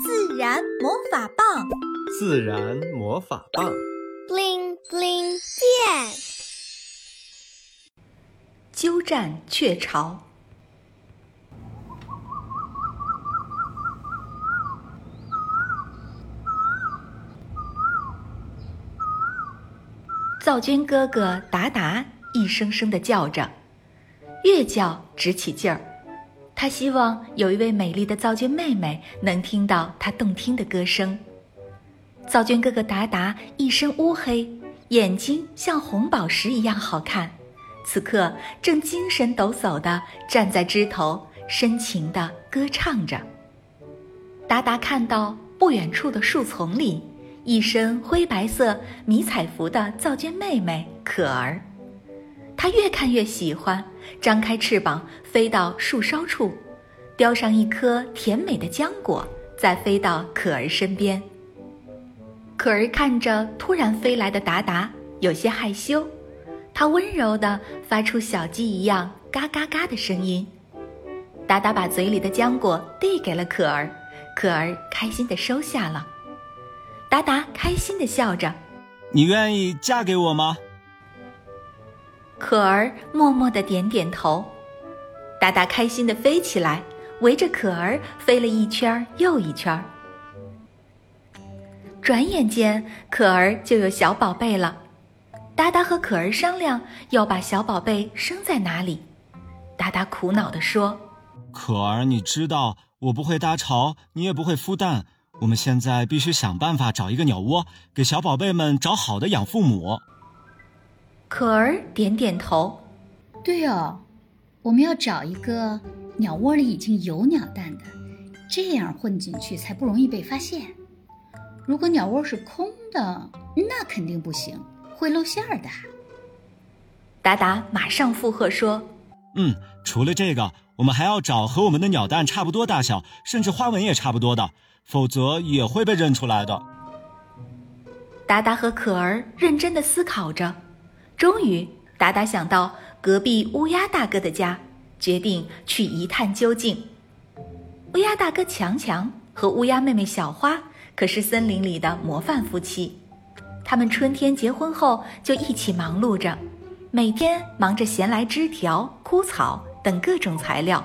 自然魔法棒，自然魔法棒，bling bling 变。鸠占鹊巢。灶君哥哥达达一声声的叫着，越叫直起劲儿。他希望有一位美丽的灶君妹妹能听到他动听的歌声。灶君哥哥达达一身乌黑，眼睛像红宝石一样好看，此刻正精神抖擞地站在枝头，深情地歌唱着。达达看到不远处的树丛里，一身灰白色迷彩服的灶君妹妹可儿。他越看越喜欢，张开翅膀飞到树梢处，叼上一颗甜美的浆果，再飞到可儿身边。可儿看着突然飞来的达达，有些害羞，他温柔地发出小鸡一样嘎嘎嘎的声音。达达把嘴里的浆果递给了可儿，可儿开心地收下了。达达开心地笑着：“你愿意嫁给我吗？”可儿默默的点点头，达达开心的飞起来，围着可儿飞了一圈又一圈。转眼间，可儿就有小宝贝了。达达和可儿商量要把小宝贝生在哪里。达达苦恼地说：“可儿，你知道我不会搭巢，你也不会孵蛋，我们现在必须想办法找一个鸟窝，给小宝贝们找好的养父母。”可儿点点头，对哦，我们要找一个鸟窝里已经有鸟蛋的，这样混进去才不容易被发现。如果鸟窝是空的，那肯定不行，会露馅儿的。达达马上附和说：“嗯，除了这个，我们还要找和我们的鸟蛋差不多大小，甚至花纹也差不多的，否则也会被认出来的。”达达和可儿认真的思考着。终于，达达想到隔壁乌鸦大哥的家，决定去一探究竟。乌鸦大哥强强和乌鸦妹妹小花可是森林里的模范夫妻，他们春天结婚后就一起忙碌着，每天忙着衔来枝条、枯草等各种材料，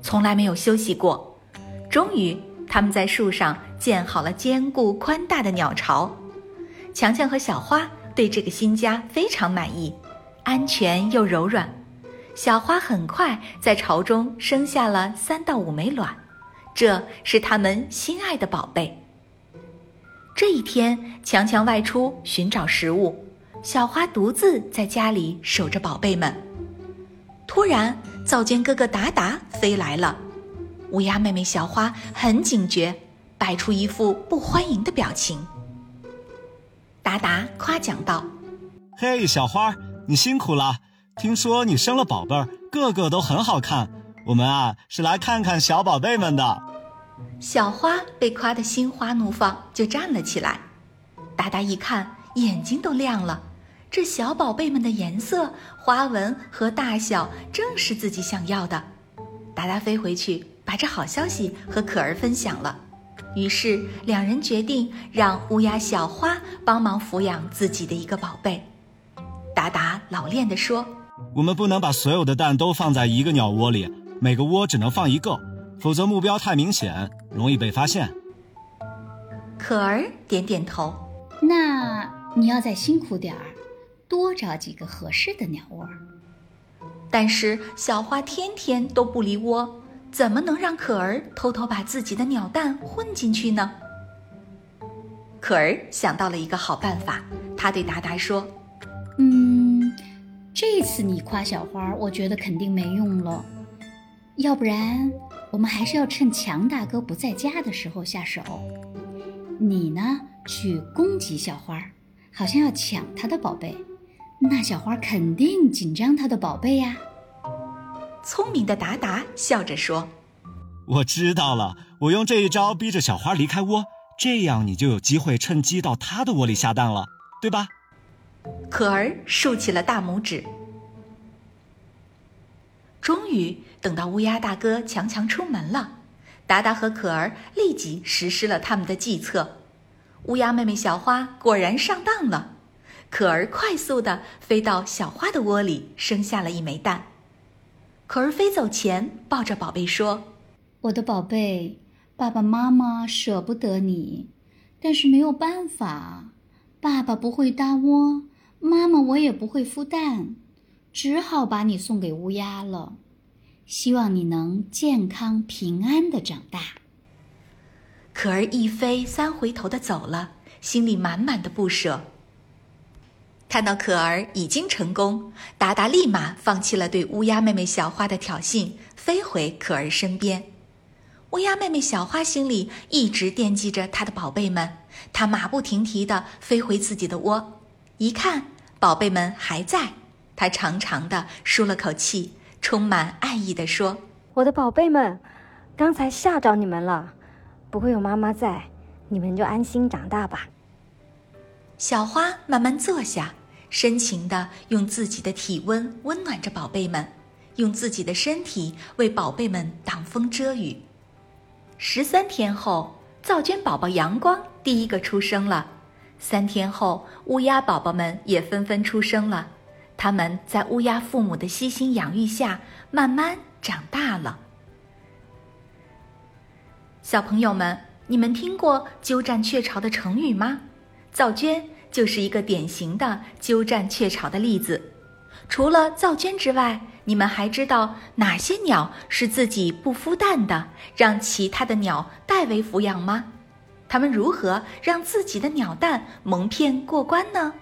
从来没有休息过。终于，他们在树上建好了坚固宽大的鸟巢。强强和小花。对这个新家非常满意，安全又柔软。小花很快在巢中生下了三到五枚卵，这是他们心爱的宝贝。这一天，强强外出寻找食物，小花独自在家里守着宝贝们。突然，灶间哥哥达达飞来了，乌鸦妹妹小花很警觉，摆出一副不欢迎的表情。达达夸奖道：“嘿，小花，你辛苦了！听说你生了宝贝儿，个个都很好看。我们啊，是来看看小宝贝们的。”小花被夸得心花怒放，就站了起来。达达一看，眼睛都亮了。这小宝贝们的颜色、花纹和大小，正是自己想要的。达达飞回去，把这好消息和可儿分享了。于是，两人决定让乌鸦小花帮忙抚养自己的一个宝贝。达达老练地说：“我们不能把所有的蛋都放在一个鸟窝里，每个窝只能放一个，否则目标太明显，容易被发现。”可儿点点头：“那你要再辛苦点儿，多找几个合适的鸟窝。”但是小花天天都不离窝。怎么能让可儿偷偷把自己的鸟蛋混进去呢？可儿想到了一个好办法，他对达达说：“嗯，这次你夸小花，我觉得肯定没用了。要不然，我们还是要趁强大哥不在家的时候下手。你呢，去攻击小花，好像要抢他的宝贝，那小花肯定紧张他的宝贝呀。”聪明的达达笑着说：“我知道了，我用这一招逼着小花离开窝，这样你就有机会趁机到他的窝里下蛋了，对吧？”可儿竖起了大拇指。终于等到乌鸦大哥强强出门了，达达和可儿立即实施了他们的计策。乌鸦妹妹小花果然上当了，可儿快速地飞到小花的窝里，生下了一枚蛋。可儿飞走前抱着宝贝说：“我的宝贝，爸爸妈妈舍不得你，但是没有办法，爸爸不会搭窝，妈妈我也不会孵蛋，只好把你送给乌鸦了。希望你能健康平安的长大。”可儿一飞三回头的走了，心里满满的不舍。看到可儿已经成功，达达立马放弃了对乌鸦妹妹小花的挑衅，飞回可儿身边。乌鸦妹妹小花心里一直惦记着她的宝贝们，她马不停蹄地飞回自己的窝，一看宝贝们还在，她长长的舒了口气，充满爱意地说：“我的宝贝们，刚才吓着你们了，不会有妈妈在，你们就安心长大吧。”小花慢慢坐下，深情地用自己的体温温暖着宝贝们，用自己的身体为宝贝们挡风遮雨。十三天后，造娟宝宝阳光第一个出生了。三天后，乌鸦宝宝们也纷纷出生了。他们在乌鸦父母的悉心养育下，慢慢长大了。小朋友们，你们听过“鸠占鹊巢”的成语吗？造娟就是一个典型的鸠占鹊巢的例子。除了造圈之外，你们还知道哪些鸟是自己不孵蛋的，让其他的鸟代为抚养吗？它们如何让自己的鸟蛋蒙骗过关呢？